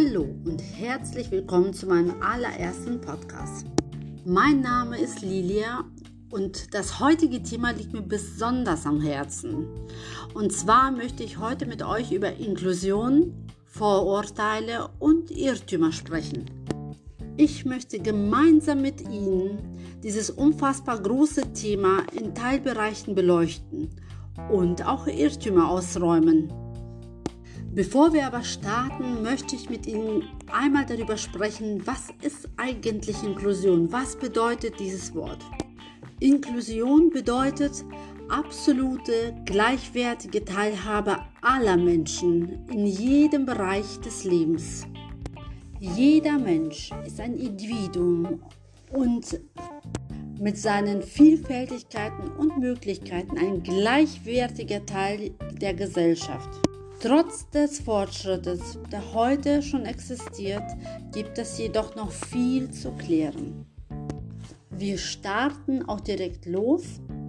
Hallo und herzlich willkommen zu meinem allerersten Podcast. Mein Name ist Lilia und das heutige Thema liegt mir besonders am Herzen. Und zwar möchte ich heute mit euch über Inklusion, Vorurteile und Irrtümer sprechen. Ich möchte gemeinsam mit Ihnen dieses unfassbar große Thema in Teilbereichen beleuchten und auch Irrtümer ausräumen. Bevor wir aber starten, möchte ich mit Ihnen einmal darüber sprechen, was ist eigentlich Inklusion? Was bedeutet dieses Wort? Inklusion bedeutet absolute, gleichwertige Teilhabe aller Menschen in jedem Bereich des Lebens. Jeder Mensch ist ein Individuum und mit seinen Vielfältigkeiten und Möglichkeiten ein gleichwertiger Teil der Gesellschaft. Trotz des Fortschrittes, der heute schon existiert, gibt es jedoch noch viel zu klären. Wir starten auch direkt los.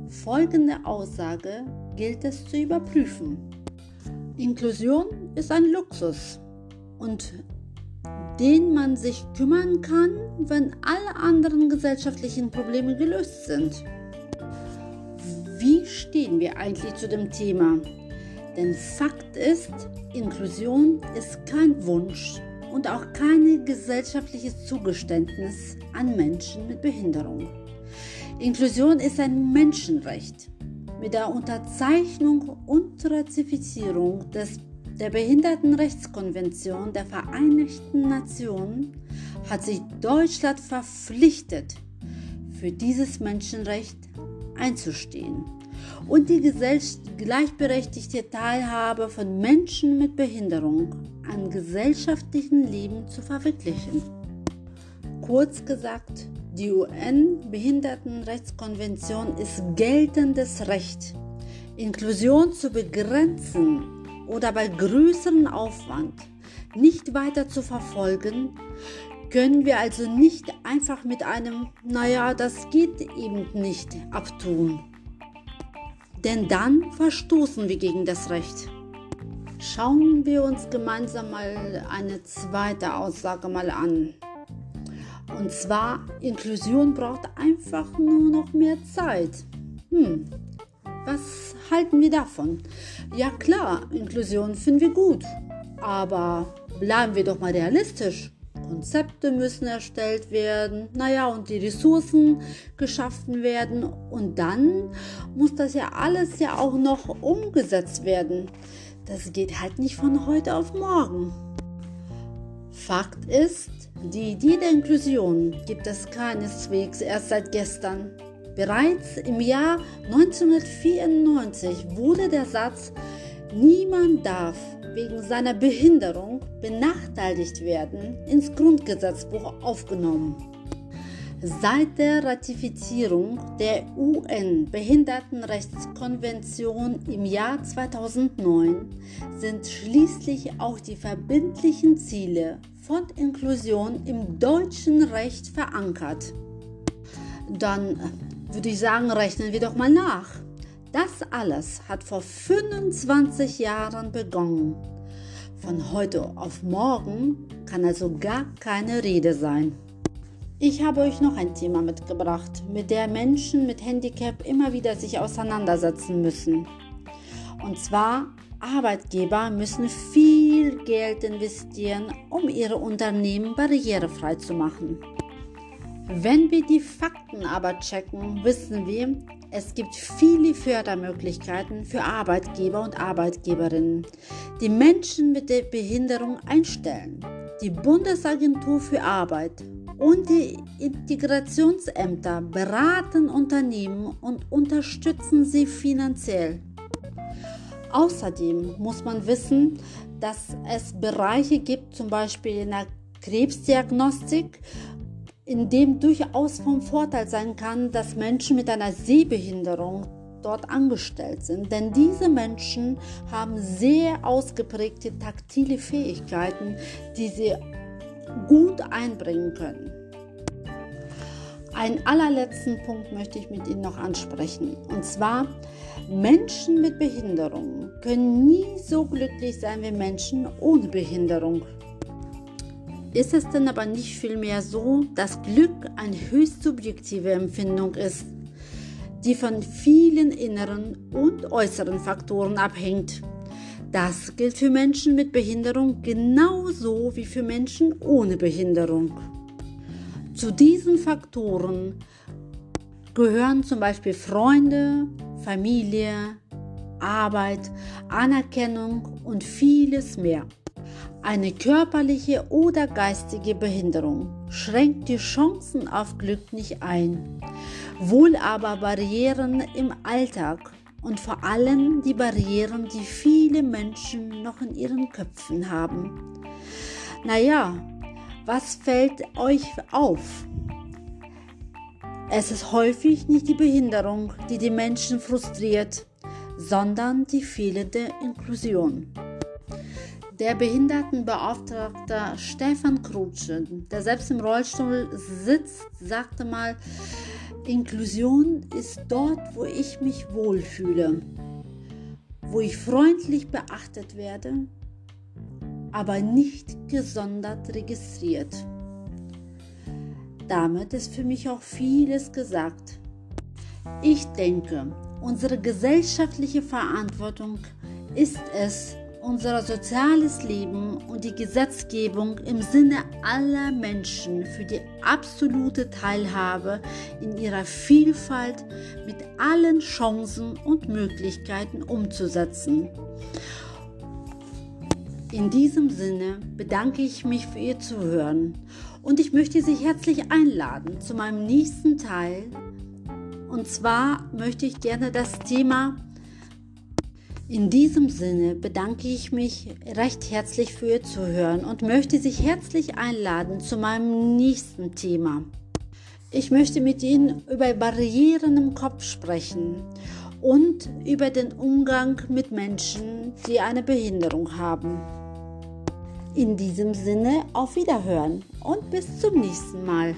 Folgende Aussage gilt es zu überprüfen. Inklusion ist ein Luxus und den man sich kümmern kann, wenn alle anderen gesellschaftlichen Probleme gelöst sind. Wie stehen wir eigentlich zu dem Thema? Denn Fakt ist, Inklusion ist kein Wunsch und auch kein gesellschaftliches Zugeständnis an Menschen mit Behinderung. Inklusion ist ein Menschenrecht. Mit der Unterzeichnung und Ratifizierung des, der Behindertenrechtskonvention der Vereinigten Nationen hat sich Deutschland verpflichtet, für dieses Menschenrecht einzustehen und die gleichberechtigte Teilhabe von Menschen mit Behinderung an gesellschaftlichen Leben zu verwirklichen. Kurz gesagt, die UN-Behindertenrechtskonvention ist geltendes Recht. Inklusion zu begrenzen oder bei größerem Aufwand nicht weiter zu verfolgen, können wir also nicht einfach mit einem, naja, das geht eben nicht abtun denn dann verstoßen wir gegen das Recht. Schauen wir uns gemeinsam mal eine zweite Aussage mal an. Und zwar, Inklusion braucht einfach nur noch mehr Zeit. Hm, was halten wir davon? Ja klar, Inklusion finden wir gut, aber bleiben wir doch mal realistisch. Konzepte müssen erstellt werden, naja, und die Ressourcen geschaffen werden. Und dann muss das ja alles ja auch noch umgesetzt werden. Das geht halt nicht von heute auf morgen. Fakt ist, die Idee der Inklusion gibt es keineswegs erst seit gestern. Bereits im Jahr 1994 wurde der Satz Niemand darf wegen seiner Behinderung benachteiligt werden, ins Grundgesetzbuch aufgenommen. Seit der Ratifizierung der UN-Behindertenrechtskonvention im Jahr 2009 sind schließlich auch die verbindlichen Ziele von Inklusion im deutschen Recht verankert. Dann würde ich sagen, rechnen wir doch mal nach. Das alles hat vor 25 Jahren begonnen. Von heute auf morgen kann also gar keine Rede sein. Ich habe euch noch ein Thema mitgebracht, mit der Menschen mit Handicap immer wieder sich auseinandersetzen müssen. Und zwar Arbeitgeber müssen viel Geld investieren, um ihre Unternehmen barrierefrei zu machen. Wenn wir die Fakten aber checken, wissen wir, es gibt viele Fördermöglichkeiten für Arbeitgeber und Arbeitgeberinnen, die Menschen mit der Behinderung einstellen. Die Bundesagentur für Arbeit und die Integrationsämter beraten Unternehmen und unterstützen sie finanziell. Außerdem muss man wissen, dass es Bereiche gibt, zum Beispiel in der Krebsdiagnostik, in dem durchaus vom Vorteil sein kann, dass Menschen mit einer Sehbehinderung dort angestellt sind. Denn diese Menschen haben sehr ausgeprägte taktile Fähigkeiten, die sie gut einbringen können. Einen allerletzten Punkt möchte ich mit Ihnen noch ansprechen. Und zwar, Menschen mit Behinderung können nie so glücklich sein wie Menschen ohne Behinderung. Ist es denn aber nicht vielmehr so, dass Glück eine höchst subjektive Empfindung ist, die von vielen inneren und äußeren Faktoren abhängt? Das gilt für Menschen mit Behinderung genauso wie für Menschen ohne Behinderung. Zu diesen Faktoren gehören zum Beispiel Freunde, Familie, Arbeit, Anerkennung und vieles mehr. Eine körperliche oder geistige Behinderung schränkt die Chancen auf Glück nicht ein, wohl aber Barrieren im Alltag und vor allem die Barrieren, die viele Menschen noch in ihren Köpfen haben. Naja, was fällt euch auf? Es ist häufig nicht die Behinderung, die die Menschen frustriert, sondern die fehlende Inklusion. Der Behindertenbeauftragte Stefan Krutsche, der selbst im Rollstuhl sitzt, sagte mal, Inklusion ist dort, wo ich mich wohlfühle, wo ich freundlich beachtet werde, aber nicht gesondert registriert. Damit ist für mich auch vieles gesagt. Ich denke, unsere gesellschaftliche Verantwortung ist es, unser soziales Leben und die Gesetzgebung im Sinne aller Menschen für die absolute Teilhabe in ihrer Vielfalt mit allen Chancen und Möglichkeiten umzusetzen. In diesem Sinne bedanke ich mich für Ihr Zuhören und ich möchte Sie herzlich einladen zu meinem nächsten Teil. Und zwar möchte ich gerne das Thema in diesem Sinne bedanke ich mich recht herzlich für Ihr Zuhören und möchte Sie herzlich einladen zu meinem nächsten Thema. Ich möchte mit Ihnen über Barrieren im Kopf sprechen und über den Umgang mit Menschen, die eine Behinderung haben. In diesem Sinne auf Wiederhören und bis zum nächsten Mal.